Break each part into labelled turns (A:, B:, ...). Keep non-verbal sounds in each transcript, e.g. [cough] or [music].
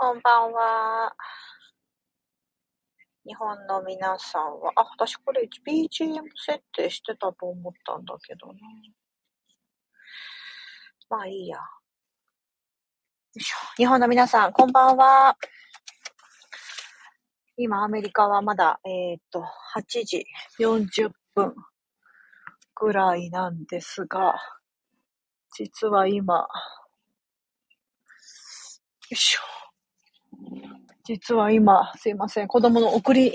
A: こんばんは。日本の皆さんは、あ、私これ BGM 設定してたと思ったんだけどな。まあいいや。よいしょ。日本の皆さん、こんばんは。今、アメリカはまだ、えっ、と、8時40分ぐらいなんですが、実は今、よいしょ。実は今、すいません、子供の送り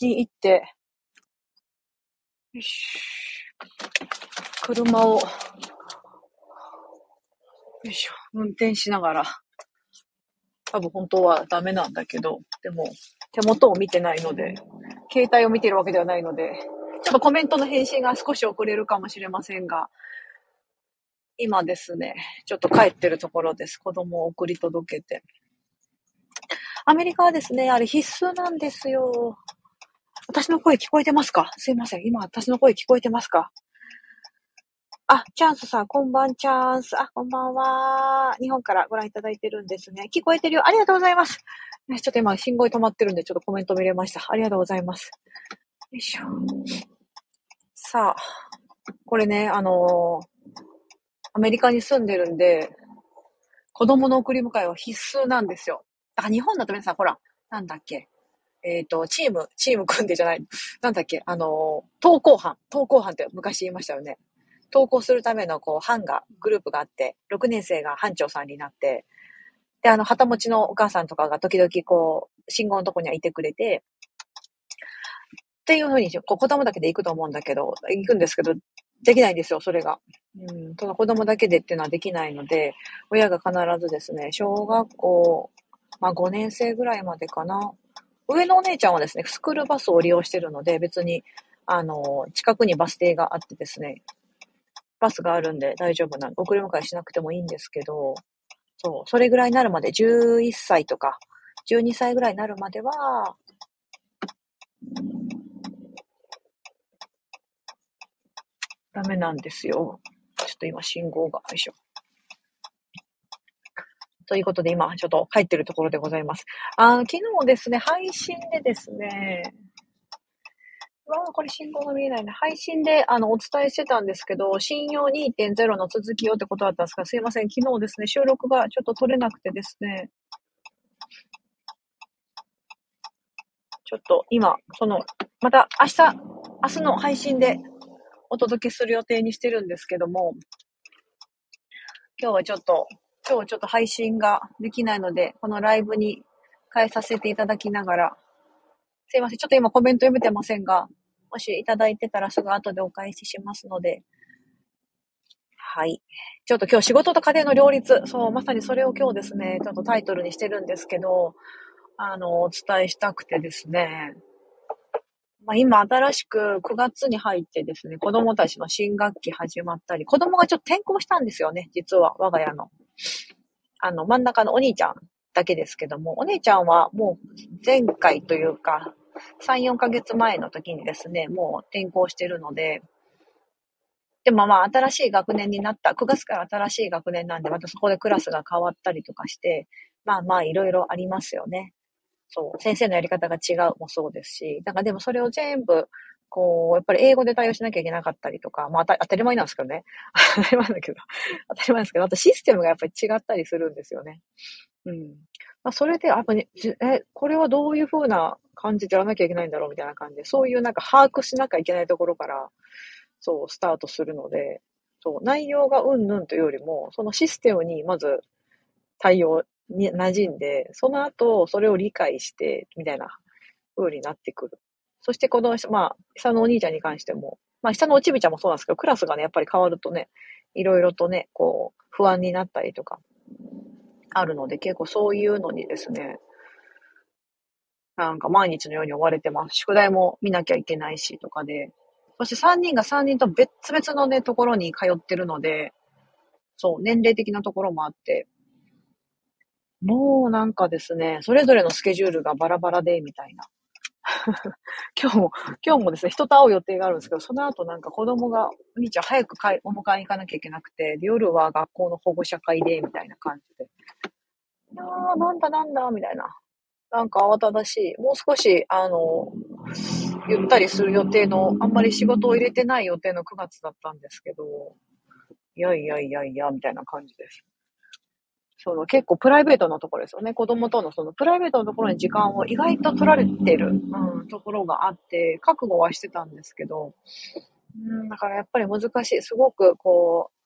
A: に行って、よし車を、よいしょ、運転しながら、多分本当はダメなんだけど、でも手元を見てないので、携帯を見てるわけではないので、ちょっとコメントの返信が少し遅れるかもしれませんが、今ですね、ちょっと帰ってるところです。子供を送り届けて。アメリカはですね、あれ必須なんですよ。私の声聞こえてますか？すいません。今私の声聞こえてますか？あ、チャンスさん、こんばんチャンス。あ、こんばんは。日本からご覧いただいてるんですね。聞こえてるよ。ありがとうございます。ちょっと今、信号止まってるんで、ちょっとコメント見れました。ありがとうございます。よいしょ。さあ、これね、あのー、アメリカに住んでるんで、子供の送り迎えは必須なんですよ。あ、日本だと皆さん、ほら、なんだっけ。えっ、ー、と、チーム、チーム組んでじゃない。[laughs] なんだっけ、あの、登校班。登校班って昔言いましたよね。登校するための、こう、班が、グループがあって、6年生が班長さんになって、で、あの、旗持ちのお母さんとかが時々、こう、信号のとこにはいてくれて、っていうふうに、こう子供だけで行くと思うんだけど、行くんですけど、できないんですよ、それが。うん、その子供だけでっていうのはできないので、親が必ずですね、小学校まあ5年生ぐらいまでかな。上のお姉ちゃんはですね、スクールバスを利用してるので、別に、あの、近くにバス停があってですね、バスがあるんで大丈夫な送り迎えしなくてもいいんですけど、そう、それぐらいになるまで、11歳とか、12歳ぐらいになるまでは、ダメなんですよ。ちょっと今信号が、よいしょ。ということで、今、ちょっと帰ってるところでございます。あ、昨日ですね、配信でですね、わあ、これ信号が見えないね。配信で、あの、お伝えしてたんですけど、信用2.0の続きをってことだったんですが、すいません。昨日ですね、収録がちょっと取れなくてですね、ちょっと今、その、また明日、明日の配信でお届けする予定にしてるんですけども、今日はちょっと今日ちょっと配信ができないので、このライブに変えさせていただきながら、すいません。ちょっと今コメント読めてませんが、もしいただいてたらすぐ後でお返ししますので、はい。ちょっと今日仕事と家庭の両立、そう、まさにそれを今日ですね、ちょっとタイトルにしてるんですけど、あの、お伝えしたくてですね、まあ、今新しく9月に入ってですね、子供たちの新学期始まったり、子供がちょっと転校したんですよね、実は、我が家の。あの、真ん中のお兄ちゃんだけですけども、お姉ちゃんはもう前回というか、3、4ヶ月前の時にですね、もう転校してるので、でもまあ新しい学年になった、9月から新しい学年なんで、またそこでクラスが変わったりとかして、まあまあいろいろありますよね。そう、先生のやり方が違うもそうですし、だからでもそれを全部こう、やっぱり英語で対応しなきゃいけなかったりとか、まあ当たり前なんですけどね。[laughs] 当たり前だけど、[laughs] 当たり前ですけど、あとシステムがやっぱり違ったりするんですよね。うん。まあ、それで、やっぱり、え、これはどういう風な感じでやらなきゃいけないんだろうみたいな感じで、そういうなんか把握しなきゃいけないところから、そう、スタートするので、そう、内容がうんぬんというよりも、そのシステムにまず対応に馴染んで、その後、それを理解して、みたいな風になってくる。そしてこの、まあ、下のお兄ちゃんに関しても、まあ、下のおちびちゃんもそうなんですけど、クラスがね、やっぱり変わるとね、いろいろとね、こう、不安になったりとか、あるので、結構そういうのにですね、なんか毎日のように追われてます。宿題も見なきゃいけないし、とかで。そして3人が3人と別々のね、ところに通ってるので、そう、年齢的なところもあって、もうなんかですね、それぞれのスケジュールがバラバラで、みたいな。[laughs] 今日も、今日もですね、人と会う予定があるんですけど、その後なんか子供が、お兄ちゃん早くお迎えに行かなきゃいけなくて、夜は学校の保護者会で、みたいな感じで。やー、なんだなんだ、みたいな。なんか慌ただしい。もう少し、あの、ゆったりする予定の、あんまり仕事を入れてない予定の9月だったんですけど、いやいやいやいや、みたいな感じです。その結構プライベートなところですよね。子供とのそのプライベートのところに時間を意外と取られてる、うん、ところがあって、覚悟はしてたんですけど、うん、だからやっぱり難しい。すごくこう、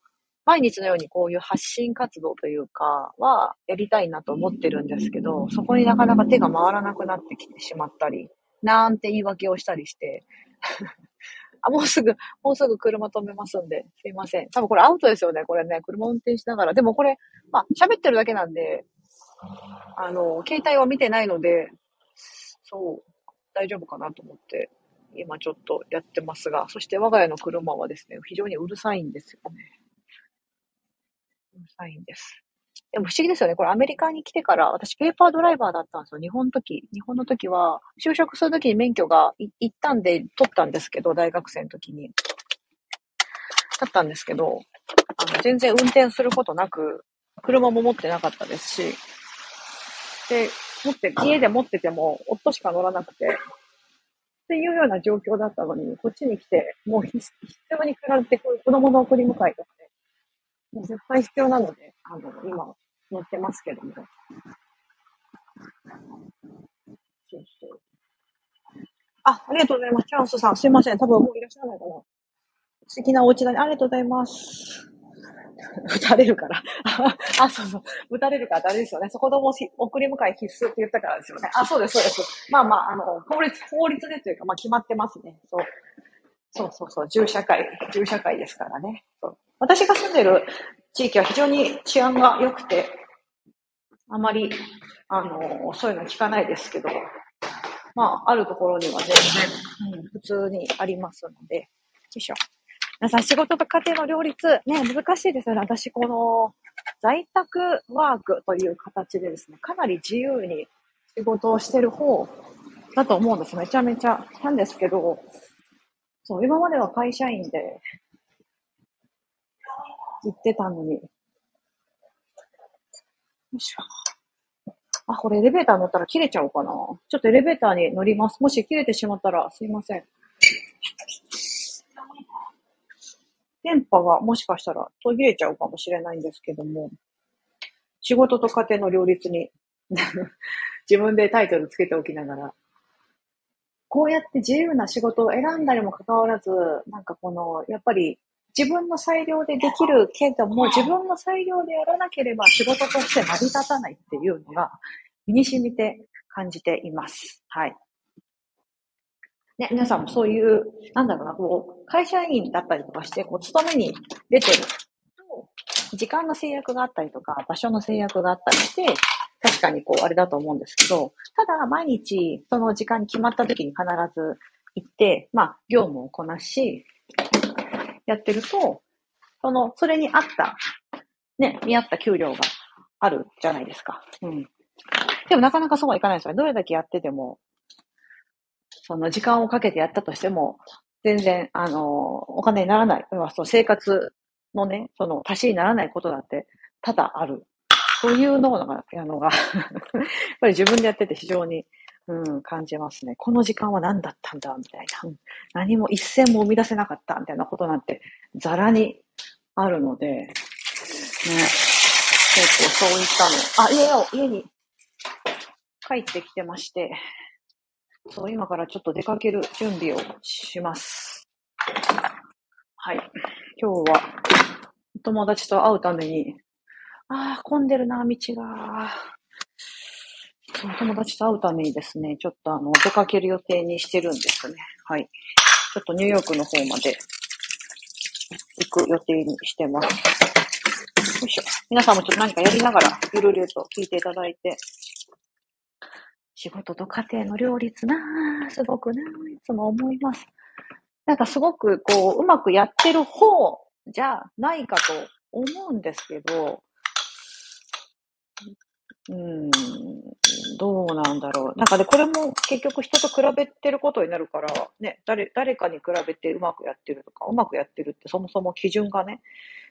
A: 毎日のようにこういう発信活動というかはやりたいなと思ってるんですけど、そこになかなか手が回らなくなってきてしまったり、なんて言い訳をしたりして、あ、もうすぐ、もうすぐ車止めますんで、すいません。多分これアウトですよね、これね。車運転しながら。でもこれ、まあ、喋ってるだけなんで、あの、携帯は見てないので、そう、大丈夫かなと思って、今ちょっとやってますが、そして我が家の車はですね、非常にうるさいんですよね。うるさいんです。でも不思議ですよね。これアメリカに来てから、私ペーパードライバーだったんですよ。日本の時。日本の時は、就職する時に免許が一旦で取ったんですけど、大学生の時に。だったんですけど、あの、全然運転することなく、車も持ってなかったですし、で、持って、家で持ってても、夫しか乗らなくて、っていうような状況だったのに、こっちに来て、もう必要に比べて子供の送り迎えとかで、もう絶対必要なので、あの、今、乗ってますけども。そうそう。あ、ありがとうございます。チャンスさん、すいません。多分もういらっしゃらないかな。素敵なお家だね。ありがとうございます。[laughs] 撃たれるから。[laughs] あ、そうそう。撃たれるからあれですよね。そこ供送り迎え必須って言ったからですよね。あ、そうです、そうです。まあまあ、あの、法律、法律でというか、まあ決まってますね。そう。そうそうそう。銃社会、銃社会ですからね。私が住んでる地域は非常に治安が良くて、あまり、あの、そういうの聞かないですけど、まあ、あるところには全然、うん、普通にありますので、よいしょ。皆さん、仕事と家庭の両立、ね、難しいですよね。私、この、在宅ワークという形でですね、かなり自由に仕事をしてる方だと思うんです。めちゃめちゃ。なんですけど、そう、今までは会社員で行ってたのに、よいしょ。あ、これエレベーター乗ったら切れちゃおうかな。ちょっとエレベーターに乗ります。もし切れてしまったらすいません。電波がもしかしたら途切れちゃうかもしれないんですけども、仕事と家庭の両立に [laughs] 自分でタイトルつけておきながら、こうやって自由な仕事を選んだりもかかわらず、なんかこの、やっぱり自分の裁量でできるけども、自分の裁量でやらなければ仕事として成り立たないっていうのが、身に染みて感じています。はい。ね、皆さんもそういう、なんだろうな、こう、会社員だったりとかして、こう、勤めに出てると、時間の制約があったりとか、場所の制約があったりして、確かにこう、あれだと思うんですけど、ただ、毎日、その時間に決まった時に必ず行って、まあ、業務をこなし、やってると、その、それに合った、ね、見合った給料があるじゃないですか。うん。でもなかなかそうはいかないですよね。どれだけやってても、その時間をかけてやったとしても、全然、あの、お金にならない。要はその生活のね、その足しにならないことだって多々ある。そういうのが、あのが [laughs] やっぱり自分でやってて非常にうん、感じますね。この時間は何だったんだ、みたいな。何も一銭も生み出せなかった、みたいなことなんて、ざらにあるので、ね、結構そういったの。あ、家を、家に帰ってきてまして、そう、今からちょっと出かける準備をします。はい。今日は、友達と会うために、ああ、混んでるな、道が。友達と会うためにですね、ちょっとあの、出かける予定にしてるんですね。はい。ちょっとニューヨークの方まで行く予定にしてます。よいしょ。皆さんもちょっと何かやりながら、ゆるゆると聞いていただいて。仕事と家庭の両立なぁ、すごくなぁ、いつも思います。なんかすごくこう、うまくやってる方じゃないかと思うんですけど、うん、どうなんだろう。なんかね、これも結局人と比べてることになるから、ね、誰、誰かに比べてうまくやってるとか、うまくやってるってそもそも基準がね、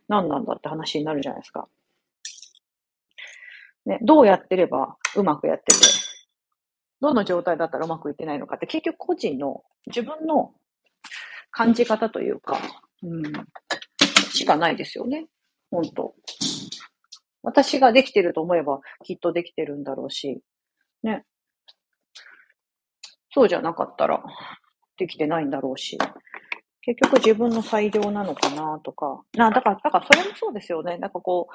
A: 何なんだって話になるじゃないですか。ね、どうやってればうまくやってて、どの状態だったらうまくいってないのかって結局個人の自分の感じ方というか、うん、しかないですよね。本当私ができてると思えばきっとできてるんだろうし、ね。そうじゃなかったらできてないんだろうし、結局自分の裁量なのかなとか、な、だから、だからそれもそうですよね。なんかこ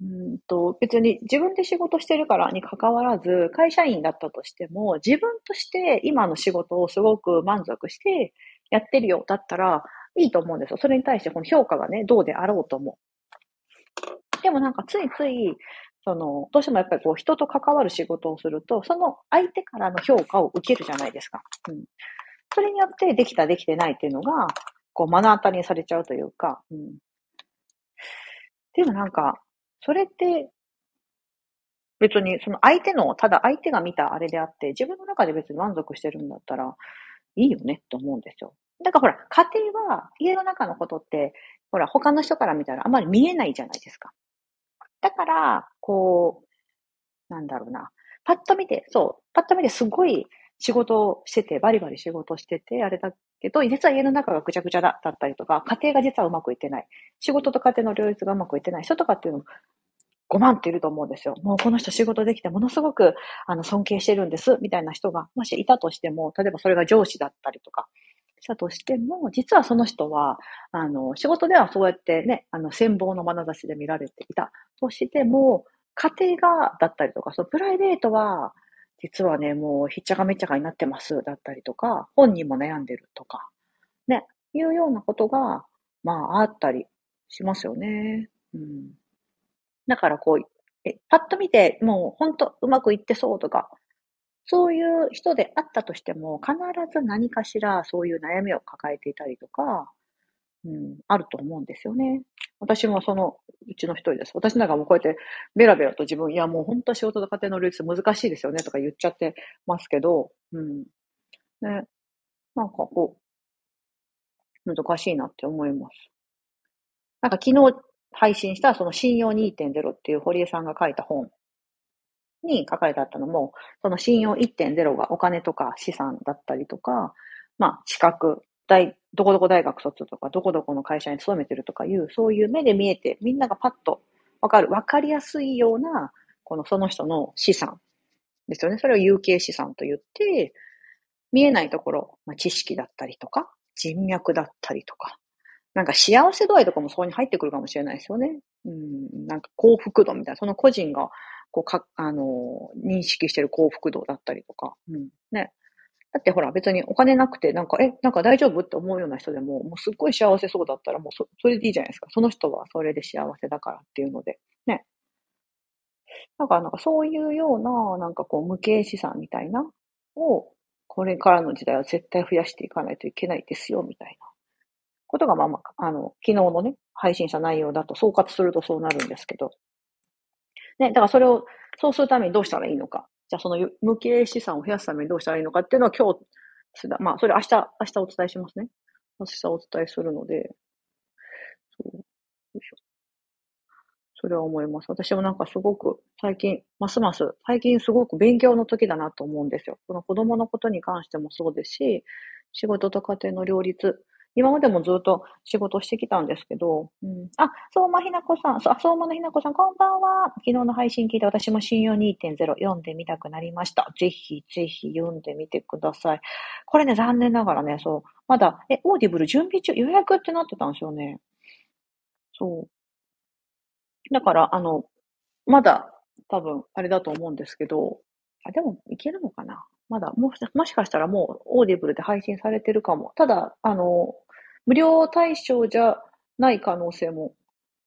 A: う、うんと、別に自分で仕事してるからに関わらず、会社員だったとしても、自分として今の仕事をすごく満足してやってるよ、だったらいいと思うんですよ。それに対してこの評価がね、どうであろうとも。でもなんかついつい、その、どうしてもやっぱりこう人と関わる仕事をすると、その相手からの評価を受けるじゃないですか。うん。それによってできたできてないっていうのが、こう目の当たりにされちゃうというか、うん。でもなんか、それって、別にその相手の、ただ相手が見たあれであって、自分の中で別に満足してるんだったら、いいよねって思うんですよ。だからほら、家庭は、家の中のことって、ほら、他の人から見たらあまり見えないじゃないですか。だから、こう、なんだろうな。パッと見て、そう、パッと見てすごい仕事をしてて、バリバリ仕事してて、あれだけど、実は家の中がぐちゃぐちゃだったりとか、家庭が実はうまくいってない。仕事と家庭の両立がうまくいってない人とかっていうのも5万っていると思うんですよ。もうこの人仕事できてものすごくあの尊敬してるんです、みたいな人が、もしいたとしても、例えばそれが上司だったりとか、したとしても、実はその人は、あの、仕事ではそうやってね、あの、戦望の眼差しで見られていたとしても、家庭が、だったりとか、そのプライベートは、実はね、もうひっちゃかめっちゃかになってますだったりとか、本人も悩んでるとか、ね、いうようなことが、まああったりしますよね。うん。だからこう、え、パッと見て、もう本当うまくいってそうとか、そういう人であったとしても、必ず何かしらそういう悩みを抱えていたりとか、うん、あると思うんですよね。私もそのうちの一人です。私なんかもうこうやってベラベラと自分、いやもう本当仕事と家庭の両立難しいですよねとか言っちゃってますけど、うん。ね。なんかこう、難しいなって思います。なんか昨日配信したその信用2.0っていう堀江さんが書いた本に書かれてあったのも、その信用1.0がお金とか資産だったりとか、まあ資格、大、どこどこ大学卒とか、どこどこの会社に勤めてるとかいう、そういう目で見えて、みんながパッとわかる、わかりやすいような、このその人の資産ですよね。それを有形資産と言って、見えないところ、まあ、知識だったりとか、人脈だったりとか、なんか幸せ度合いとかもそこに入ってくるかもしれないですよね。うん、なんか幸福度みたいな、その個人が、こうか、あの、認識してる幸福度だったりとか、うん、ね。だってほら別にお金なくてなんか、え、なんか大丈夫って思うような人でも、もうすっごい幸せそうだったらもうそそれでいいじゃないですか。その人はそれで幸せだからっていうので。ね。だからなんかそういうような、なんかこう無形資産みたいな、を、これからの時代は絶対増やしていかないといけないですよ、みたいな。ことがまあまあ、あの、昨日のね、配信者内容だと総括するとそうなるんですけど。ね、だからそれを、そうするためにどうしたらいいのか。じゃあその無形資産を増やすためにどうしたらいいのかっていうのは今日、まあそれ明日、明日お伝えしますね。明日お伝えするので、そう、よいしょ。それは思います。私もなんかすごく最近、ますます、最近すごく勉強の時だなと思うんですよ。この子供のことに関してもそうですし、仕事と家庭の両立、今までもずっと仕事してきたんですけど、うん、あ、相馬ひなこさん、そ相馬のひなこさん、こんばんは。昨日の配信聞いて私も信用2.0読んでみたくなりました。ぜひ、ぜひ読んでみてください。これね、残念ながらね、そう、まだ、え、 Audible 準備中、予約ってなってたんですよね。そう。だから、あの、まだ、多分、あれだと思うんですけど、あ、でも、いけるのかな？まだ、も、もしかしたらもう、 Audible で配信されてるかも。ただ、あの、無料対象じゃない可能性も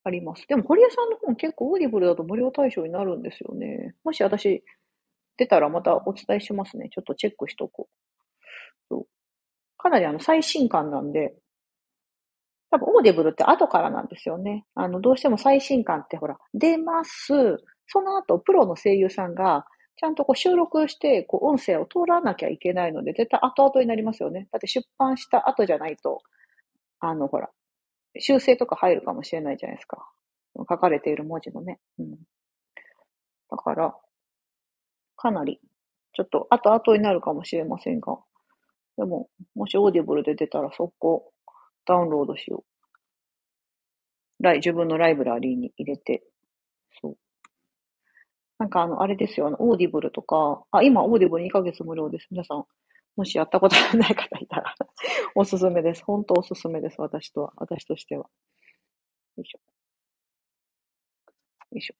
A: あります。でも、堀江さんの本結構 Audible だと無料対象になるんですよね。もし私出たらまたお伝えしますね。ちょっとチェックしとこう。うかなりあの最新刊なんで、多分 Audible って後からなんですよね。あの、どうしても最新刊ってほら、出ます。その後、プロの声優さんが、ちゃんとこう収録して、こう音声を録らなきゃいけないので、絶対後々になりますよね。だって出版した後じゃないと、あの、ほら、修正とか入るかもしれないじゃないですか。書かれている文字のね。うん。だから、かなり、ちょっと後々になるかもしれませんが、でも、もし Audible で出たら速攻ダウンロードしよう。ライ、自分のライブラリーに入れて、そう。なんかあの、あれですよ、あの、 Audible とか、あ、今 Audible 2ヶ月無料です。皆さん、もしやったことがない方いたら [laughs] おすすめです。本当おすすめです。私とは、私としては。よいしょ。よいしょ。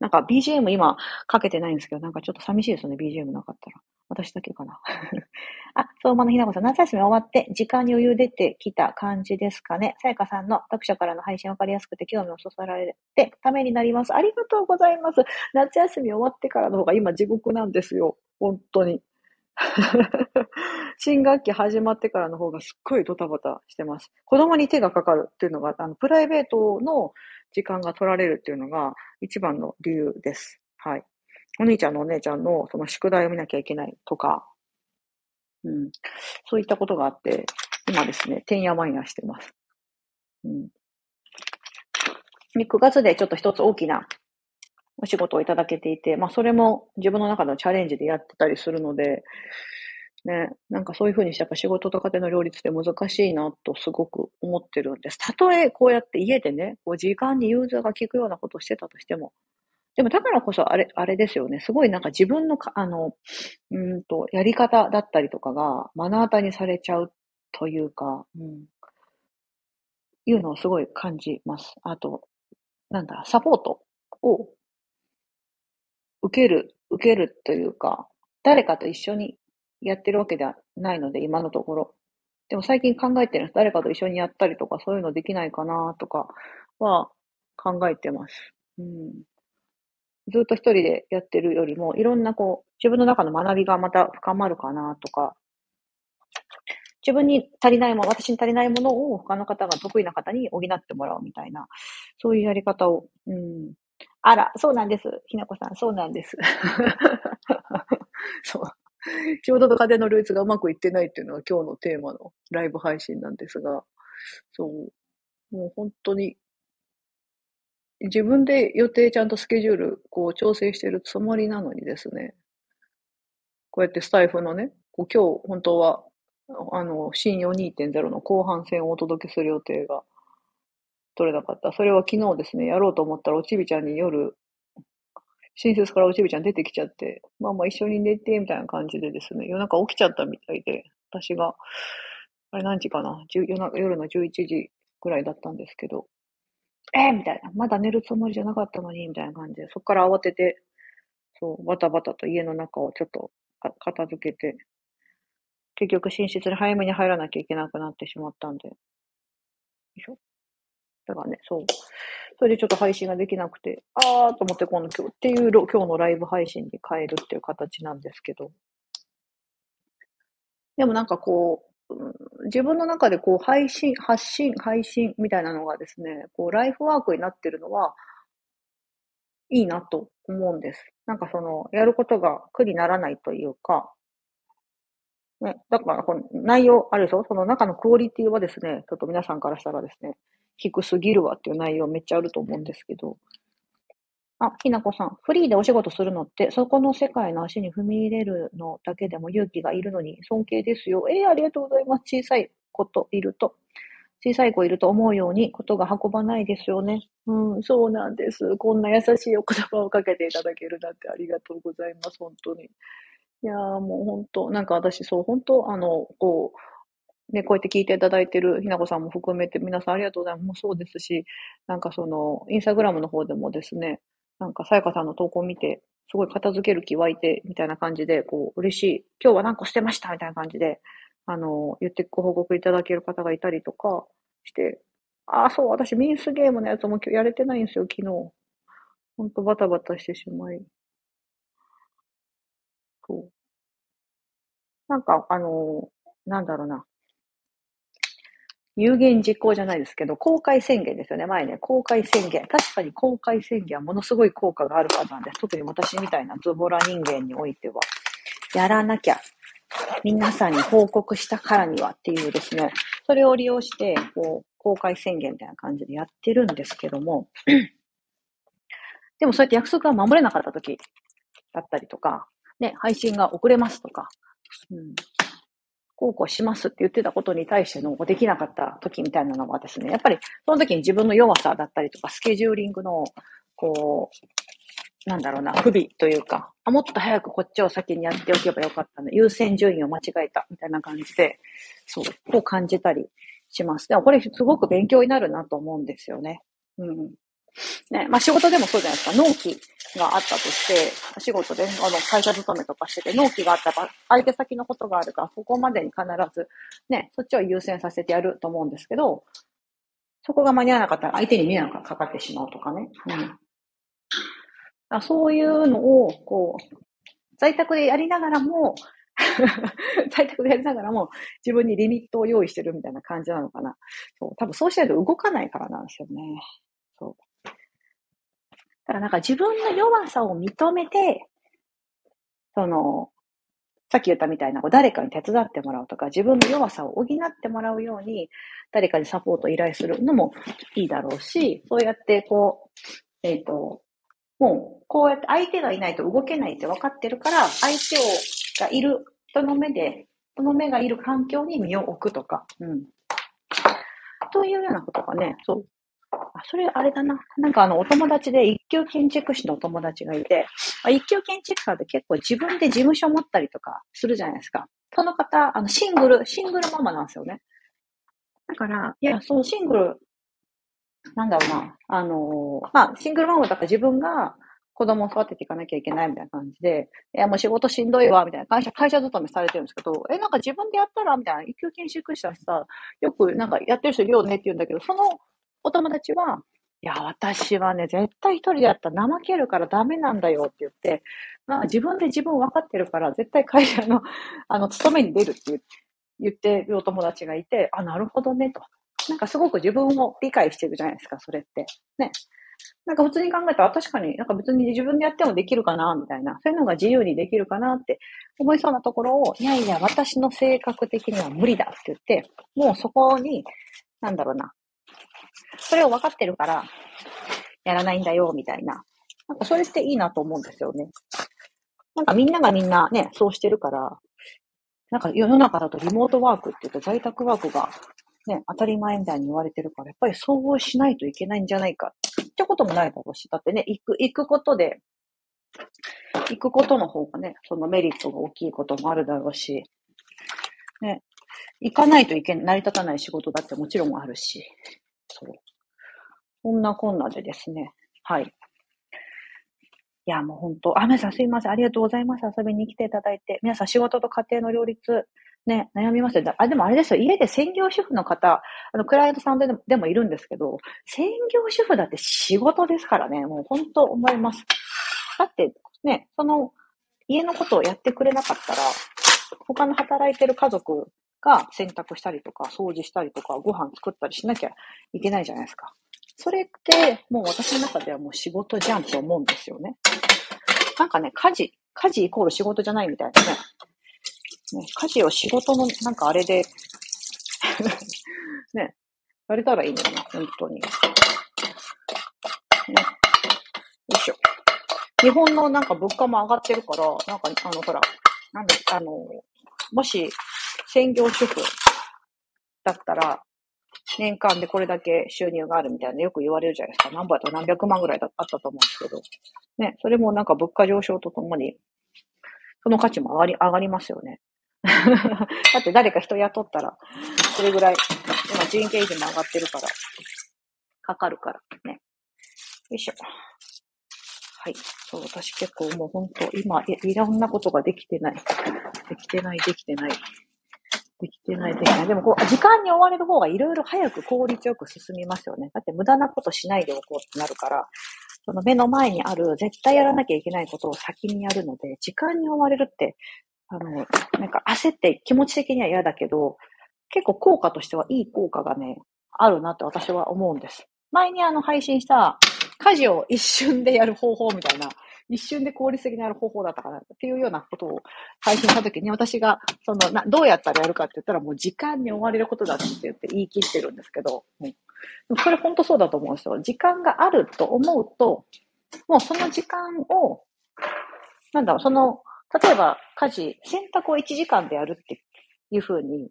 A: なんか BGM 今かけてないんですけど、なんかちょっと寂しいですよね、BGM なかったら。私だけかな。[laughs] あ、相馬のひなこさん、夏休み終わって、時間に余裕出てきた感じですかね。さやかさんの読者からの配信わかりやすくて興味をそそられて、ためになります。ありがとうございます。夏休み終わってからの方が今地獄なんですよ。本当に。[laughs] 新学期始まってからの方がすっごいドタバタしてます。子供に手がかかるっていうのが、あの、プライベートの時間が取られるっていうのが一番の理由です。はい。お兄ちゃんのお姉ちゃんのその宿題を見なきゃいけないとか、うん。そういったことがあって、今ですね、てんやまんやしてます。うん。9月でちょっと一つ大きなお仕事をいただけていて、まあそれも自分の中のチャレンジでやってたりするので、ね、なんかそういうふうにしてやっぱ仕事と家庭の両立って難しいなとすごく思ってるんです。たとえこうやって家でね、こう時間に融通が効くようなことをしてたとしても、でもだからこそあれ、あれですよね。すごいなんか自分のか、あの、うんと、やり方だったりとかが目の当たりにされちゃうというか、うん、いうのをすごい感じます。あと、なんだ、サポートを受ける、受けるというか、誰かと一緒にやってるわけではないので、今のところ。でも最近考えてるんです。誰かと一緒にやったりとか、そういうのできないかなとかは考えてます。うん、ずっと一人でやってるよりも、いろんなこう、自分の中の学びがまた深まるかなとか、自分に足りないもの、私に足りないものを他の方が得意な方に補ってもらうみたいな、そういうやり方を、うん。あら、そうなんです。ひなこさん、そうなんです。[laughs] そう。仕事と家庭のルーツがうまくいってないっていうのが今日のテーマのライブ配信なんですが、そう。もう本当に、自分で予定ちゃんとスケジュール、こう調整してるつもりなのにですね、こうやってスタイフのね、こう今日本当は、あの、新用2.0の後半戦をお届けする予定が取れなかった。それは昨日ですね、やろうと思ったらおちびちゃんに夜親切からおちびちゃん出てきちゃって、まあまあ一緒に寝て、みたいな感じでですね、夜中起きちゃったみたいで、私が、あれ何時かな？夜夜の11時ぐらいだったんですけど、えー、みたいな。まだ寝るつもりじゃなかったのに、みたいな感じで、そこから慌てて、そう、バタバタと家の中をちょっと片付けて、結局寝室に早めに入らなきゃいけなくなってしまったんで。よいしょ。だからね、そう。それでちょっと配信ができなくて、あーと思って今度今日っていう今日のライブ配信に変えるっていう形なんですけど。でもなんかこう、自分の中でこう配信、発信、配信みたいなのがですね、こうライフワークになってるのは、いいなと思うんです。なんかその、やることが苦にならないというか、ね、だからこの内容、あるでしょ？その中のクオリティはですね、ちょっと皆さんからしたらですね、低すぎるわっていう内容めっちゃあると思うんですけど。あ、ひなこさん。フリーでお仕事するのって、そこの世界の足に踏み入れるのだけでも勇気がいるのに尊敬ですよ。えー、ありがとうございます。小さいこといると。小さい子いると思うようにことが運ばないですよね。うん、そうなんです。こんな優しいお言葉をかけていただけるなんてありがとうございます。本当に。いやーもう本当、なんか私そう、本当、あの、こう、ね、こうやって聞いていただいてるひなこさんも含めて皆さんありがとうございます。もうそうですし、なんかその、インスタグラムの方でもですね、なんかさやかさんの投稿を見て、すごい片付ける気湧いて、みたいな感じで、こう、嬉しい。今日は何個してましたみたいな感じで、あの、言ってご報告いただける方がいたりとかして、ああ、そう、私ミンスゲームのやつも今日やれてないんですよ、昨日。ほんとバタバタしてしまい。そう。なんか、あの、なんだろうな。有言実行じゃないですけど、公開宣言ですよね。前ね、公開宣言。確かに公開宣言はものすごい効果があるはずなんです。特に私みたいなズボラ人間においては。やらなきゃ。皆さんに報告したからにはっていうですね、それを利用して、こう、公開宣言みたいな感じでやってるんですけども、でもそうやって約束が守れなかった時だったりとか、ね、配信が遅れますとか、うん、こうこうしますって言ってたことに対してのできなかった時みたいなのはですね、やっぱりその時に自分の弱さだったりとか、スケジューリングの、こう、なんだろうな、不備というか、あもっと早くこっちを先にやっておけばよかったの、優先順位を間違えたみたいな感じで、そう、こう感じたりします。でもこれすごく勉強になるなと思うんですよね。うん。ね、まあ仕事でもそうじゃないですか。納期があったとして、仕事で、あの、会社勤めとかしてて、納期があったら、相手先のことがあるから、そこまでに必ず、ね、そっちを優先させてやると思うんですけど、そこが間に合わなかったら相手に迷惑がかかってしまうとかね。うん。そういうのを、こう、在宅でやりながらも、[laughs] 在宅でやりながらも自分にリミットを用意してるみたいな感じなのかな。そう、多分そうしないと動かないからなんですよね。だからなんか自分の弱さを認めて、その、さっき言ったみたいな、誰かに手伝ってもらうとか、自分の弱さを補ってもらうように、誰かにサポートを依頼するのもいいだろうし、そうやってこう、えっ、ー、と、もう、こうやって相手がいないと動けないって分かってるから、相手を、がいる人の目で、人の目がいる環境に身を置くとか、うん。というようなことがね、そう、あ、それあれだな。なんかあの、お友達で一級建築士のお友達がいて、一級建築家で結構自分で事務所持ったりとかするじゃないですか。その方、あの、シングル、シングルママなんですよね。だから、いや、そのシングル、なんだろうな。あのまあ、シングルママだから自分が子供を育てていかなきゃいけないみたいな感じで、いや、もう仕事しんどいわ、みたいな会社、会社勤めされてるんですけど、え、なんか自分でやったらみたいな、一級建築士だしさ、よくなんかやってる人いるよねって言うんだけど、そのお友達は、いや、私はね、絶対一人でやったら怠けるからダメなんだよって言って、まあ自分で自分分かってるから、絶対会社の、あの、勤めに出るって言ってるお友達がいて、あ、なるほどね、と。なんかすごく自分を理解してるじゃないですか、それって。ね。なんか普通に考えたら、確かになんか別に自分でやってもできるかな、みたいな。そういうのが自由にできるかなって思いそうなところを、いやいや、私の性格的には無理だって言って、もうそこに、なんだろうな、それを分かってるから、やらないんだよ、みたいな。なんかそれっていいなと思うんですよね。なんかみんながみんなね、そうしてるから、なんか世の中だとリモートワークって言うと在宅ワークがね、当たり前みたいに言われてるから、やっぱりそうしないといけないんじゃないかってこともないだろうし、だってね、行く、行くことで、行くことの方がね、そのメリットが大きいこともあるだろうし、ね、行かないといけない、成り立たない仕事だってもちろんあるし、こんなこんなでですね。はい。いや、もう本当、あ、皆さんすいません。ありがとうございます。遊びに来ていただいて。皆さん仕事と家庭の両立、ね、悩みますよ。あ、でもあれですよ。家で専業主婦の方、あの、クライアントさんででもいるんですけど、専業主婦だって仕事ですからね。もう本当思います。だって、ね、その、家のことをやってくれなかったら、他の働いてる家族が洗濯したりとか、掃除したりとか、ご飯作ったりしなきゃいけないじゃないですか。それって、もう私の中ではもう仕事じゃんと思うんですよね。なんかね、家事、家事イコール仕事じゃないみたいなね。ね家事を仕事の、なんかあれで [laughs] ね、やれたらいいのよな、本当に。ね。よいしょ。日本のなんか物価も上がってるから、なんか、あの、ほら、なんだ、あの、もし、専業主婦だったら、年間でこれだけ収入があるみたいなよく言われるじゃないですか。何倍と何百万ぐらいだあったと思うんですけど。ね、それもなんか物価上昇とともに、その価値も上がり、上がりますよね。[laughs] だって誰か人雇ったら、それぐらい、今人件費も上がってるから、かかるからね。よいしょ。はい。そう、私結構もう本当、今い、いろんなことができてない。できてない、できてない。できてない、できない。でもこう、時間に追われる方がいろいろ早く効率よく進みますよね。だって無駄なことしないでおこうってなるから、その目の前にある絶対やらなきゃいけないことを先にやるので、時間に追われるって、あの、なんか焦って気持ち的には嫌だけど、結構効果としてはいい効果がね、あるなって私は思うんです。前にあの配信した家事を一瞬でやる方法みたいな一瞬で効率的にやる方法だったかなっていうようなことを配信したときに、私が、そのな、どうやったらやるかって言ったら、もう時間に追われることだって言って言い切ってるんですけど、うん、それ本当そうだと思うんですよ。時間があると思うと、もうその時間を、なんだろう、その、例えば家事、洗濯を1時間でやるっていうふうに、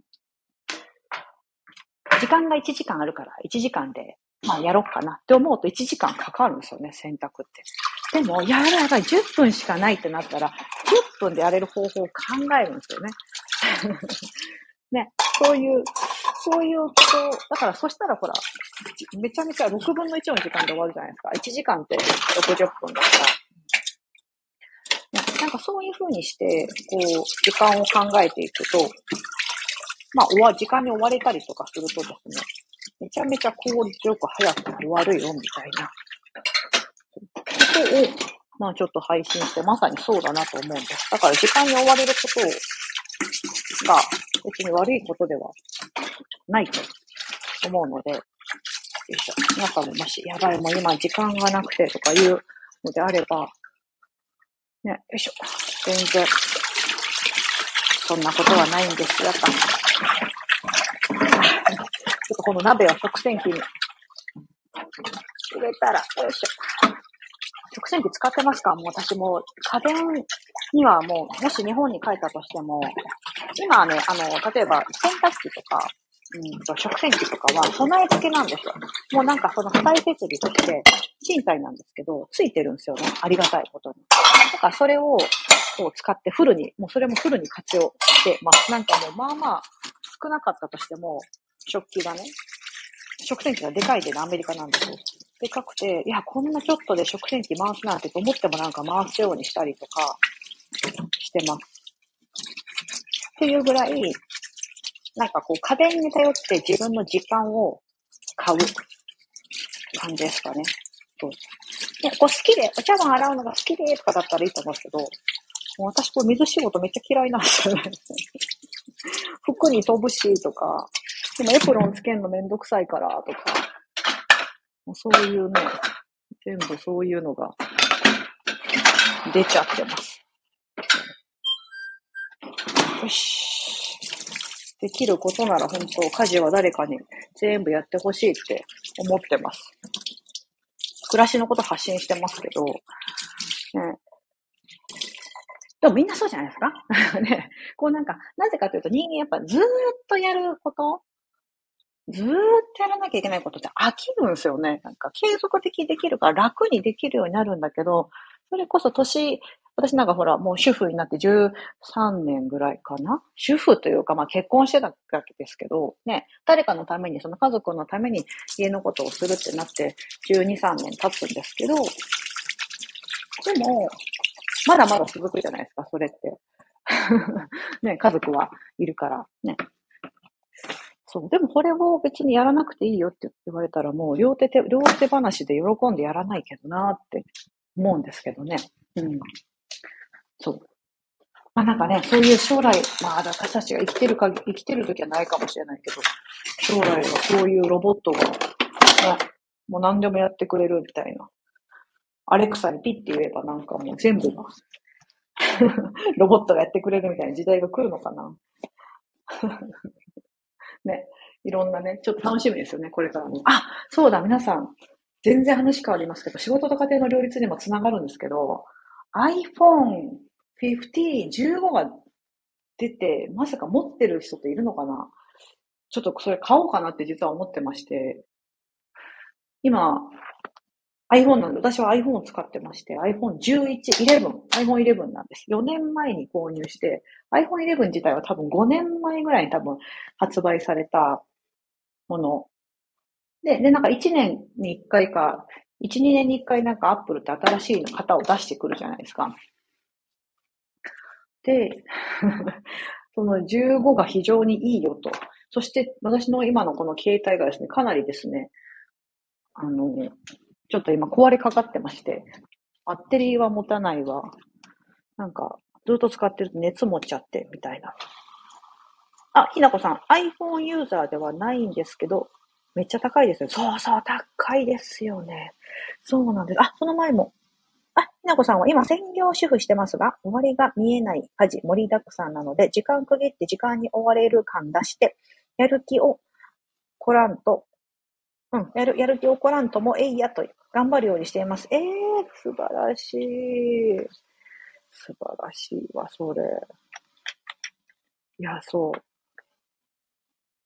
A: 時間が1時間あるから、1時間で、まあやろうかなって思うと1時間かかるんですよね、洗濯って。でも、やばいやばい、10分しかないってなったら、10分でやれる方法を考えるんですよね。[laughs] ね、そういう、そういうこと、だからそしたらほら、めちゃめちゃ6分の1の時間で終わるじゃないですか。1時間って60分だから。なんかそういうふうにして、こう、時間を考えていくと、まあ、終わ、時間に追われたりとかするとですね、めちゃめちゃ効率よく早く終わるよ、みたいな。ことを、まあちょっと配信して、まさにそうだなと思うんです。だから時間に追われることが別に悪いことではないと思うので、よいしょ。皆さんももし、やばい、もう今時間がなくてとかいうのであれば、ね、よいしょ。全然、そんなことはないんですやっぱ。ちょっとこの鍋を食洗機に入れたら、よいしょ。食洗機使ってますか？もう私も家電にはもう、もし日本に帰ったとしても、今はね、あの、例えば洗濯機とか、うんと、食洗機とかは備え付けなんですよ。もうなんかその付帯設備として賃貸なんですけど、ついてるんですよね。ありがたいことに。だからそれをこう使ってフルに、もうそれもフルに活用してます。なんかもうまあまあ少なかったとしても、食器がね、食洗機がでかいでね、アメリカなんですよ。でかくて、いや、こんなちょっとで食洗機回すなんてと思ってもなんか回すようにしたりとかしてます。っていうぐらい、なんかこう家電に頼って自分の時間を買う感じですかね。そうでこう好きで、お茶碗洗うのが好きでとかだったらいいと思うんですけど、もう私これ水仕事めっちゃ嫌いなんですよね。[laughs] 服に飛ぶしとか、でもエプロンつけるのめんどくさいからとか、もうそういうね、全部そういうのが出ちゃってます。よし。できることなら本当、家事は誰かに全部やってほしいって思ってます。暮らしのこと発信してますけど、ね、でもみんなそうじゃないですか？[laughs] ね。こうなんか、なぜかというと人間やっぱずーっとやることずーっとやらなきゃいけないことって飽きるんですよね。なんか継続的にできるから楽にできるようになるんだけど、それこそ年、私なんかほら、もう主婦になって13年ぐらいかな？主婦というか、まあ結婚してたわけですけど、ね、誰かのために、その家族のために家のことをするってなって12、3年経つんですけど、でも、まだまだ続くじゃないですか、それって。[laughs] ね、家族はいるから、ね。そう。でもこれを別にやらなくていいよって言われたらもう両手手、両手話で喜んでやらないけどなって思うんですけどね。うん。そう。まあなんかね、そういう将来、まあ私たちが生きてるか、生きてる時はないかもしれないけど、将来はそういうロボットが、もう何でもやってくれるみたいな。アレクサにピッて言えばなんかもう全部が [laughs] ロボットがやってくれるみたいな時代が来るのかな。ね、いろんなね、ちょっと楽しみですよね、これからも。あ、そうだ、皆さん。全然話変わりますけど、仕事と家庭の両立にもつながるんですけど、iPhone 15、15が出て、まさか持ってる人っているのかな？ちょっとそれ買おうかなって実は思ってまして、今、iPhone なんで、私は iPhone を使ってまして、iPhone 11、11、iPhone 11なんです。4年前に購入して、iPhone 11自体は多分5年前ぐらいに多分発売されたもの。で、で、なんか1年に1回か、1、2年に1回なんか Apple って新しい型を出してくるじゃないですか。で、[laughs] その15が非常にいいよと。そして私の今のこの携帯がですね、かなりですね、あの、ちょっと今壊れかかってまして、バッテリーは持たないわ。なんか、ずっと使ってると熱持っちゃって、みたいな。あ、ひなこさん、iPhone ユーザーではないんですけど、めっちゃ高いですよ。そうそう、高いですよね。そうなんです。あ、その前も。あ、ひなこさんは今専業主婦してますが、終わりが見えない家事盛りだくさんなので、時間区切って時間に追われる感出して、やる気をこらんとうん、やる、やる気起こらんとも、えいやと頑張るようにしています。ええー、素晴らしい。素晴らしいわ、それ。いや、そう。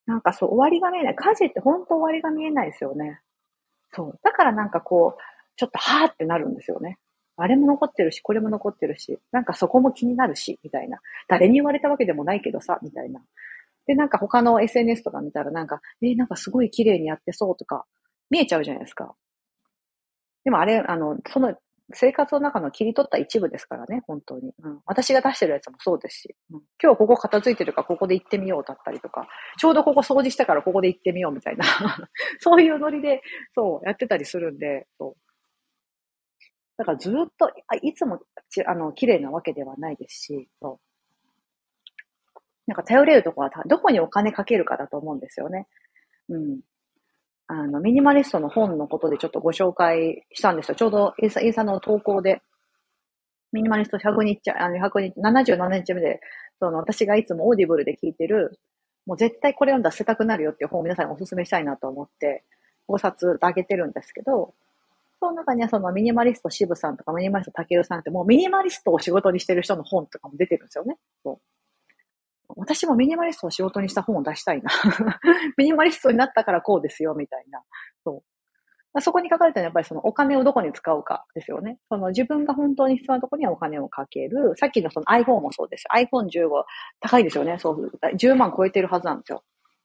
A: なんかそう、終わりが見えない。家事って本当終わりが見えないですよね。そう。だからなんかこう、ちょっとはーってなるんですよね。あれも残ってるし、これも残ってるし、なんかそこも気になるし、みたいな。誰に言われたわけでもないけどさ、みたいな。で、なんか他の SNS とか見たらなんか、えー、なんかすごい綺麗にやってそうとか、見えちゃうじゃないですか。でもあれ、あの、その生活の中の切り取った一部ですからね、本当に。うん、私が出してるやつもそうですし、うん、今日ここ片付いてるからここで行ってみようだったりとか、ちょうどここ掃除したからここで行ってみようみたいな、[laughs] そういうノリで、そう、やってたりするんで、そう。だからずっと、いつもち、あの、綺麗なわけではないですし、そう。なんか頼れるとこは、どこにお金かけるかだと思うんですよね。うん。あの、ミニマリストの本のことでちょっとご紹介したんですよ。ちょうどインスタインスタの投稿で、ミニマリスト100日、あの、百日、77日目で、その、私がいつも Audible で聞いてる、もう絶対これ読んだら捨てたくなるよっていう本を皆さんにお勧めしたいなと思って、5冊あげてるんですけど、その中にはそのミニマリスト渋さんとかミニマリスト竹るさんってもうミニマリストを仕事にしてる人の本とかも出てるんですよね。そう私もミニマリストを仕事にした本を出したいな。[laughs] ミニマリストになったからこうですよ、みたいな。そう。そこに書かれたのはやっぱりそのお金をどこに使うかですよね。その自分が本当に必要なところにはお金をかける。さっきのその iPhone もそうです。iPhone15 高いですよね。そう、10万超えてるはずなんですよ。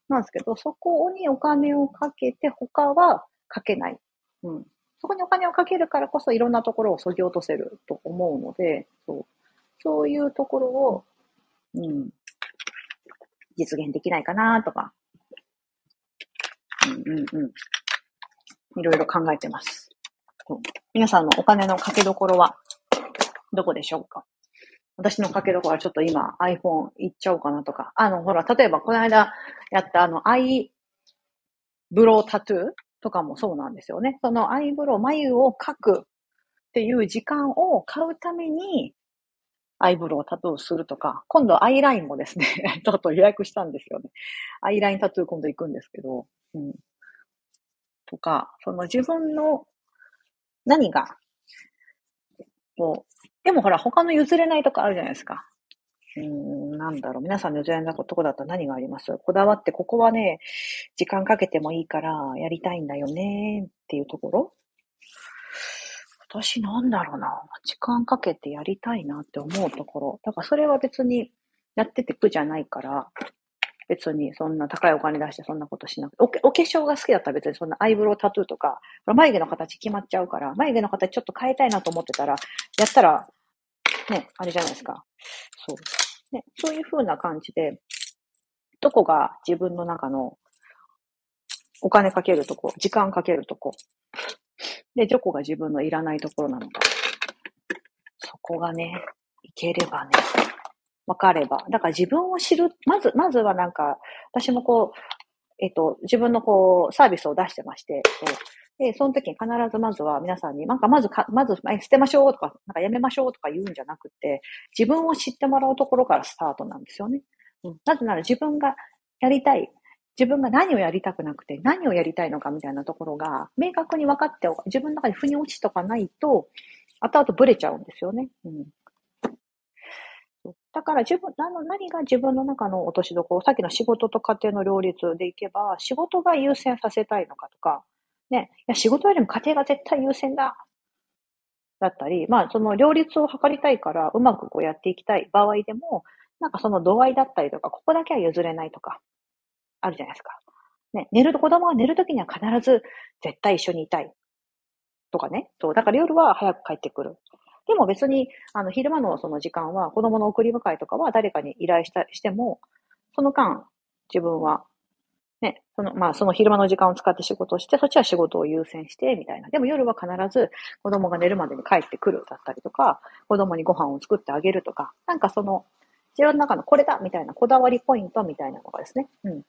A: なんですけど、そこにお金をかけて他はかけない。うん。そこにお金をかけるからこそいろんなところを削ぎ落とせると思うので、そう。そういうところを、うん、実現できないかなとか、うんうんうん。いろいろ考えてます。皆さんのお金のかけどころはどこでしょうか？私のかけどころはちょっと今 iPhone いっちゃおうかなとか。あの、ほら、例えばこの間やったあの、アイブロータトゥーとかもそうなんですよね。そのアイブロウ、眉を描くっていう時間を買うために、アイブロウをタトゥーするとか、今度アイラインもですね、[laughs] ちょっと予約したんですよね。アイラインタトゥー今度行くんですけど、うん。とか、その自分の何が、こう、でもほら他の譲れないとこあるじゃないですか。うん、なんだろう。皆さんの譲れないとこだったら何があります？こだわって、ここはね、時間かけてもいいからやりたいんだよねっていうところ私なんだろうな。時間かけてやりたいなって思うところ。だからそれは別にやってて苦じゃないから、別にそんな高いお金出してそんなことしなくて、おお化粧が好きだったら別にそんなアイブロウタトゥーとか、眉毛の形決まっちゃうから、眉毛の形ちょっと変えたいなと思ってたら、やったら、ね、あれじゃないですか。そう。ね、そういう風な感じで、どこが自分の中のお金かけるとこ、時間かけるとこ、で、どこが自分のいらないところなのか。そこがね、いければね、わかれば。だから自分を知る、まず、まずはなんか、私もこう、えっと、自分のこう、サービスを出してまして、で、その時に必ずまずは皆さんに、なんかまずか、まず捨てましょうとか、なんかやめましょうとか言うんじゃなくて、自分を知ってもらうところからスタートなんですよね。うん、なぜなら自分がやりたい、自分が何をやりたくなくて、何をやりたいのかみたいなところが、明確に分かって、自分の中で腑に落ちとかないと、後々ブレちゃうんですよね。うん、だから自分、あの、何が自分の中の落としどころ、さっきの仕事と家庭の両立でいけば、仕事が優先させたいのかとか、ね、いや仕事よりも家庭が絶対優先だ。だったり、まあ、その両立を図りたいから、うまくこうやっていきたい場合でも、なんかその度合いだったりとか、ここだけは譲れないとか、あるじゃないですか。ね、寝ると、子供が寝るときには必ず絶対一緒にいたい。とかね。そう。だから夜は早く帰ってくる。でも別に、あの、昼間のその時間は、子供の送り迎えとかは誰かに依頼したしても、その間、自分はね、その、まあ、その昼間の時間を使って仕事をして、そっちは仕事を優先して、みたいな。でも夜は必ず子供が寝るまでに帰ってくるだったりとか、子供にご飯を作ってあげるとか、なんかその、自分の中のこれだみたいなこだわりポイントみたいなのがですね、うん。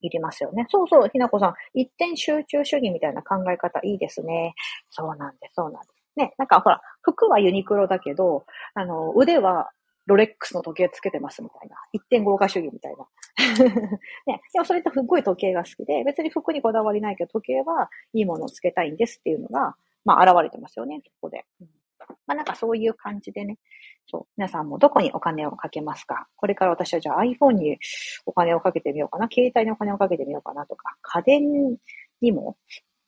A: いりますよね。そうそう、ひなこさん。一点集中主義みたいな考え方いいですね。そうなんです、そうなんです。ね、なんかほら、服はユニクロだけど、あの、腕はロレックスの時計つけてますみたいな。1.5化主義みたいな。[laughs] ね、でもそれってすっごい時計が好きで、別に服にこだわりないけど、時計はいいものをつけたいんですっていうのが、まあ現れてますよね、そこで。まあなんかそういう感じでね、そう、皆さんもどこにお金をかけますか？これから私はじゃあ iPhone にお金をかけてみようかな、携帯にお金をかけてみようかなとか、家電にも、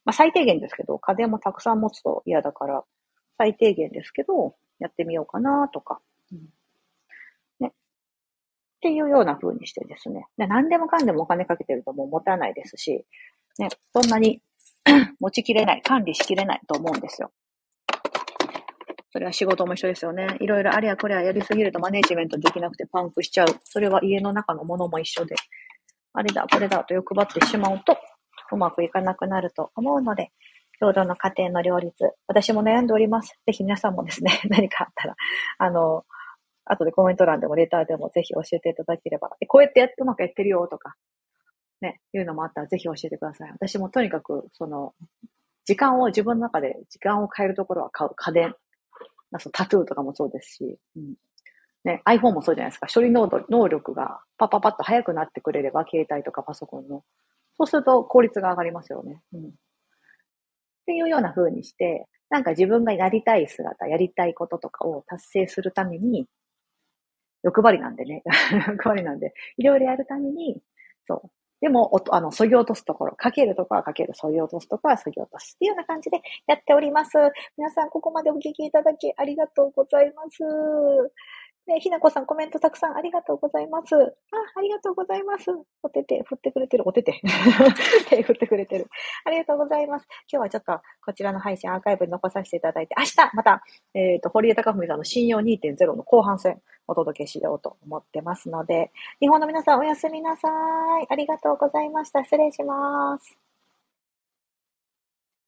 A: まあ最低限ですけど、家電もたくさん持つと嫌だから、最低限ですけど、やってみようかなとか、うん、ね。っていうような風にしてですね。何でもかんでもお金かけてるともう持たないですし、ね、そんなに [clears throat] 持ちきれない、管理しきれないと思うんですよ。それは仕事も一緒ですよね。いろいろあれやこれややりすぎるとマネジメントできなくてパンクしちゃう。それは家の中のものも一緒で、あれだ、これだと欲張ってしまうと、うまくいかなくなると思うので、共同の家庭の両立、私も悩んでおります。ぜひ皆さんもですね、[laughs] 何かあったら、あの、後でコメント欄でもレターでもぜひ教えていただければ、こうやってやってうまくやってるよとか、ね、いうのもあったらぜひ教えてください。私もとにかく、その、時間を自分の中で時間を変えるところは買う家電家電そタトゥーとかもそうですし、うん。ね、iPhone もそうじゃないですか。処理能力がパパパッと速くなってくれれば、携帯とかパソコンの。そうすると効率が上がりますよね。うん。っていうような風にして、なんか自分がやりたい姿、やりたいこととかを達成するために、欲張りなんでね。[laughs] 欲張りなんで、いろいろやるために、そう。でも、あの、そぎ落とすところ、かけるところはかける、そぎ落とすところはそぎ落とすっていうような感じでやっております。皆さん、ここまでお聞きいただきありがとうございます。ね、ひなこさんコメントたくさんありがとうございます。あ、ありがとうございます。おてて、振ってくれてる。おてて。[laughs] 手振ってくれてる。ありがとうございます。今日はちょっとこちらの配信アーカイブに残させていただいて、明日また、えっ、ー、と、堀江貴文さんの信用2.0の後半戦お届けしようと思ってますので、日本の皆さんおやすみなさい。ありがとうございました。失礼します。